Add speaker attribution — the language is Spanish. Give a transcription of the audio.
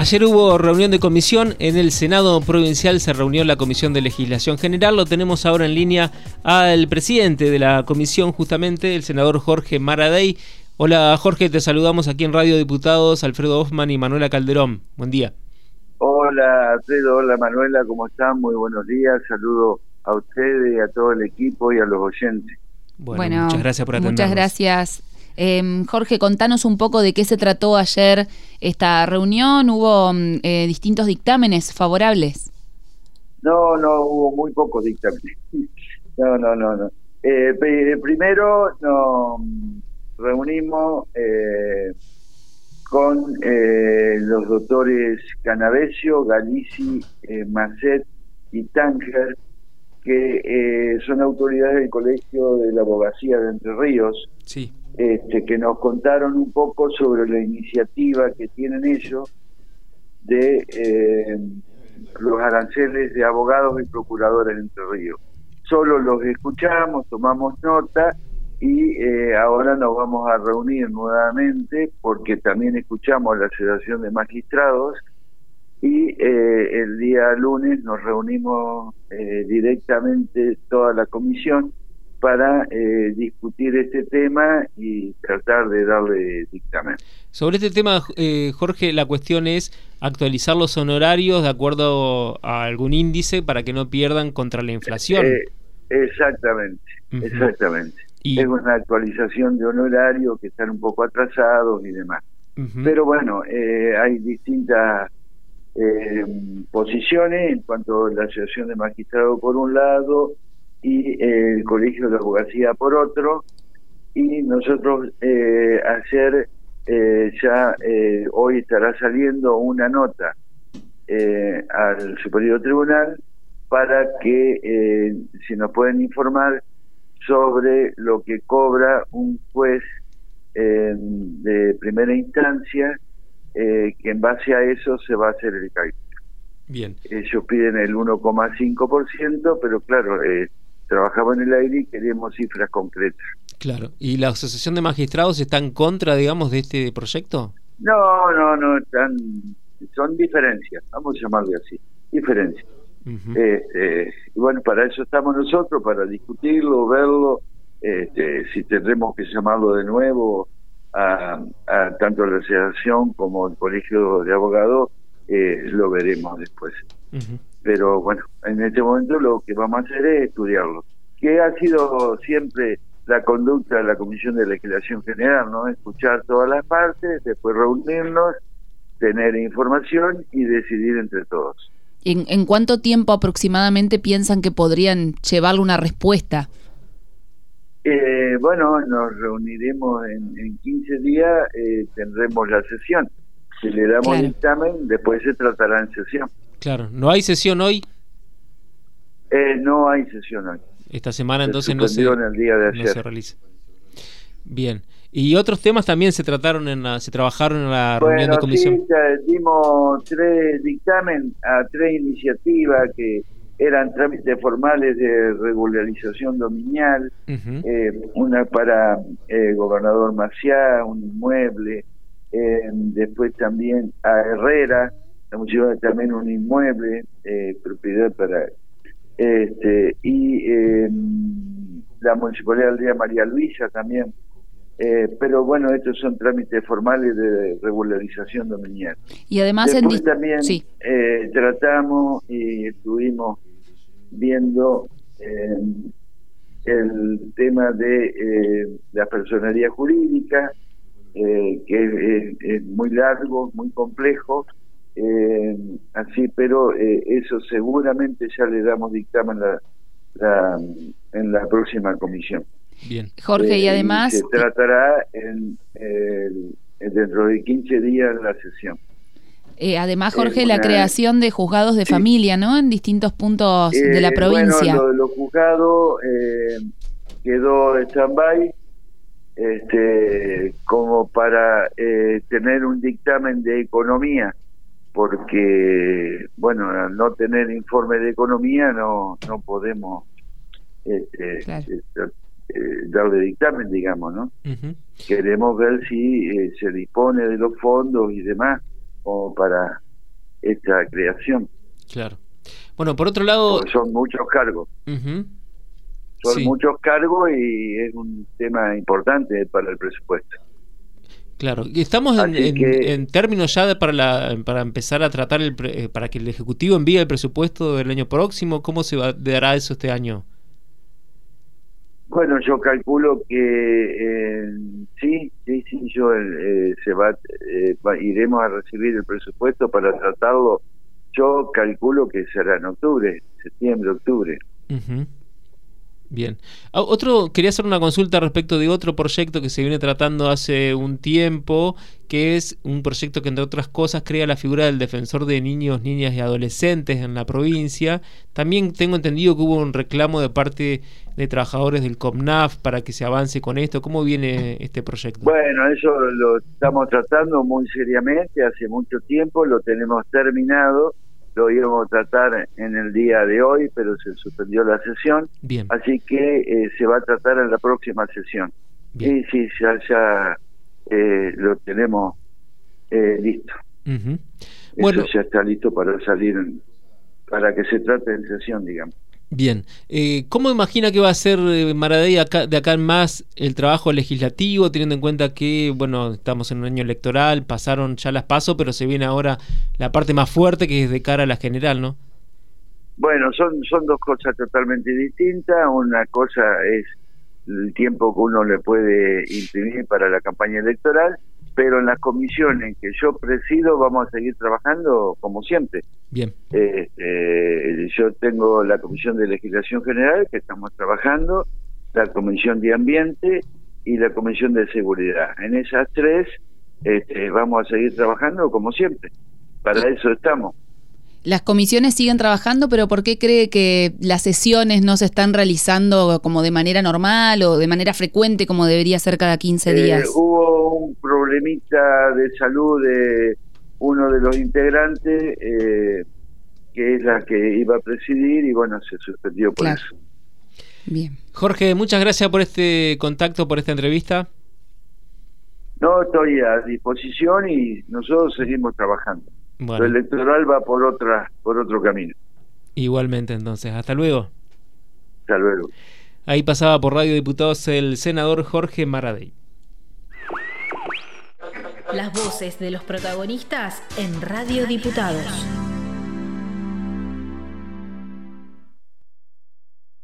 Speaker 1: Ayer hubo reunión de comisión, en el Senado Provincial se reunió la Comisión de Legislación General, lo tenemos ahora en línea al presidente de la comisión justamente, el senador Jorge Maradei. Hola Jorge, te saludamos aquí en Radio Diputados, Alfredo Hoffman y Manuela Calderón. Buen día.
Speaker 2: Hola Alfredo, hola Manuela, ¿cómo están? Muy buenos días, saludo a ustedes, a todo el equipo y a los oyentes.
Speaker 3: Bueno, muchas gracias por atendernos. Muchas gracias Em, Jorge, contanos un poco de qué se trató ayer esta reunión. ¿Hubo mm, eh, distintos dictámenes favorables?
Speaker 2: No, no, hubo muy pocos dictámenes. No, no, no, no. Eh, primero nos reunimos eh, con los doctores Canavesio, Galici, Macet y Tánger, que son autoridades del Colegio de la Abogacía de Entre Ríos. Sí este, que nos contaron un poco sobre la iniciativa que tienen ellos de eh, los aranceles de abogados y procuradores en Entre Ríos. Solo los escuchamos, tomamos nota y eh, ahora nos vamos a reunir nuevamente porque también escuchamos la Asociación de Magistrados y eh, el día lunes nos reunimos directamente toda la comisión para eh, discutir este tema y tratar de darle dictamen.
Speaker 1: Sobre este tema, eh, Jorge, la cuestión es actualizar los honorarios de acuerdo a algún índice para que no pierdan contra la inflación. Eh,
Speaker 2: exactamente, exactamente. Es una actualización de honorarios que están un poco atrasados y demás. Pero bueno, hay distintas posiciones en cuanto a la Asociación de Magistrados por un lado, y el Colegio de Abogacía por otro, y nosotros eh, ayer eh, ya eh, hoy estará saliendo una nota eh, al Superior Tribunal para que si nos pueden informar sobre lo que cobra un juez de primera instancia, que en base a eso se va a hacer el cálculo. Bien. Ellos piden el 1,5%, pero claro, eh, trabajaba en el aire y queríamos cifras concretas.
Speaker 1: Claro. ¿Y la Asociación de Magistrados está en contra, digamos, de este proyecto?
Speaker 2: No, no, no, están, son diferencias, vamos a llamarle así, diferencias. este, y bueno, para eso estamos nosotros, para discutirlo, verlo, este, si tendremos que llamarlo de nuevo a, tanto la asociación como el colegio de abogados, eh, lo veremos después pero bueno, en este momento lo que vamos a hacer es estudiarlo, que ha sido siempre la conducta de la Comisión de Legislación General, ¿no? Escuchar todas las partes, después reunirnos, tener información y decidir entre todos.
Speaker 3: ¿En, en cuánto tiempo aproximadamente piensan que podrían llevarle una respuesta?
Speaker 2: Eh, bueno, nos reuniremos en, en 15 días, eh, tendremos la sesión. Si le damos dictamen, después se tratará en sesión.
Speaker 1: Claro, ¿no hay sesión hoy?
Speaker 2: Eh, no hay sesión hoy.
Speaker 1: Esta semana entonces no se, el día de no se realiza. Bien. ¿Y otros temas también se trataron en la, se trabajaron en la reunión de comisión?
Speaker 2: Sí, dimos tres dictamen a tres iniciativas que eran trámites formales de regularización dominial, eh, una para el eh, gobernador Maciá, un inmueble, después también a Herrera, la también un inmueble, eh, propiedad para... Este, y em, la Municipalidad de María Luisa también. Eh, pero bueno, estos son trámites formales de regularización dominial.
Speaker 3: Y además
Speaker 2: también eh, tratamos y estuvimos viendo em, el tema de la personalidad jurídica, que es, muy largo, muy complejo, eh, así, pero eh, eso seguramente ya le damos dictamen la, en la próxima comisión.
Speaker 3: Bien. Jorge, y eh, además...
Speaker 2: se tratará en, dentro de 15 días la sesión.
Speaker 3: Eh, además, Jorge, la creación de juzgados de familia, ¿no? En distintos puntos de la provincia.
Speaker 2: Bueno, lo los juzgados quedó en stand-by este, como para tener un dictamen de economía porque, bueno, al no tener informe de economía no, no podemos este, este eh, darle dictamen, digamos, ¿no? Queremos ver si eh, se dispone de los fondos y demás, como para esta creación.
Speaker 1: Claro. Bueno, por otro lado...
Speaker 2: son muchos cargos. Son muchos cargos y es un tema importante para el presupuesto.
Speaker 1: Claro, estamos en, términos ya para, la, para empezar a tratar, el, eh, para que el Ejecutivo envíe el presupuesto del año próximo. ¿Cómo se va, dará eso este año?
Speaker 2: Bueno, yo calculo que sí, sí, sí, yo eh, se va, iremos a recibir el presupuesto para tratarlo. Yo calculo que será en octubre, septiembre, octubre.
Speaker 1: Bien. Ah, otro, quería hacer una consulta respecto de otro proyecto que se viene tratando hace un tiempo, que es un proyecto que entre otras cosas crea la figura del defensor de niños, niñas y adolescentes en la provincia. También tengo entendido que hubo un reclamo de parte de trabajadores del COMNAF para que se avance con esto. ¿Cómo viene este proyecto?
Speaker 2: Bueno, eso lo estamos tratando muy seriamente, hace mucho tiempo, lo tenemos terminado lo íbamos a tratar en el día de hoy, pero se suspendió la sesión. Bien. Así que eh, se va a tratar en la próxima sesión. Y sí, ya, ya eh, lo tenemos eh, listo. Bueno. ya está listo para salir, para que se trate en sesión, digamos.
Speaker 1: Bien, eh, ¿cómo imagina que va a ser eh, Maradei acá, de acá en más el trabajo legislativo, teniendo en cuenta que, bueno, estamos en un año electoral, pasaron ya las pasos, pero se viene ahora la parte más fuerte que es de cara a la general, ¿no?
Speaker 2: Bueno, son, son dos cosas totalmente distintas. Una cosa es el tiempo que uno le puede imprimir para la campaña electoral pero en las comisiones que yo presido vamos a seguir trabajando como siempre.
Speaker 1: Bien.
Speaker 2: Eh, yo tengo la Comisión de Legislación General que estamos trabajando, la Comisión de Ambiente y la Comisión de Seguridad. En esas tres este, vamos a seguir trabajando como siempre. Para eso estamos.
Speaker 3: Las comisiones siguen trabajando, pero ¿por qué cree que las sesiones no se están realizando como de manera normal o de manera frecuente como debería ser cada 15 días?
Speaker 2: Eh, hubo un problemita de salud de uno de los integrantes, eh, que es la que iba a presidir, y bueno, se suspendió por eso.
Speaker 1: Bien. Jorge, muchas gracias por este contacto, por esta entrevista.
Speaker 2: No, estoy a disposición y nosotros seguimos trabajando. Lo electoral va por otra, por otro camino.
Speaker 1: Igualmente, entonces, hasta luego.
Speaker 2: Hasta luego.
Speaker 1: Ahí pasaba por Radio Diputados el senador Jorge Maradei.
Speaker 4: Las voces de los protagonistas en Radio Diputados.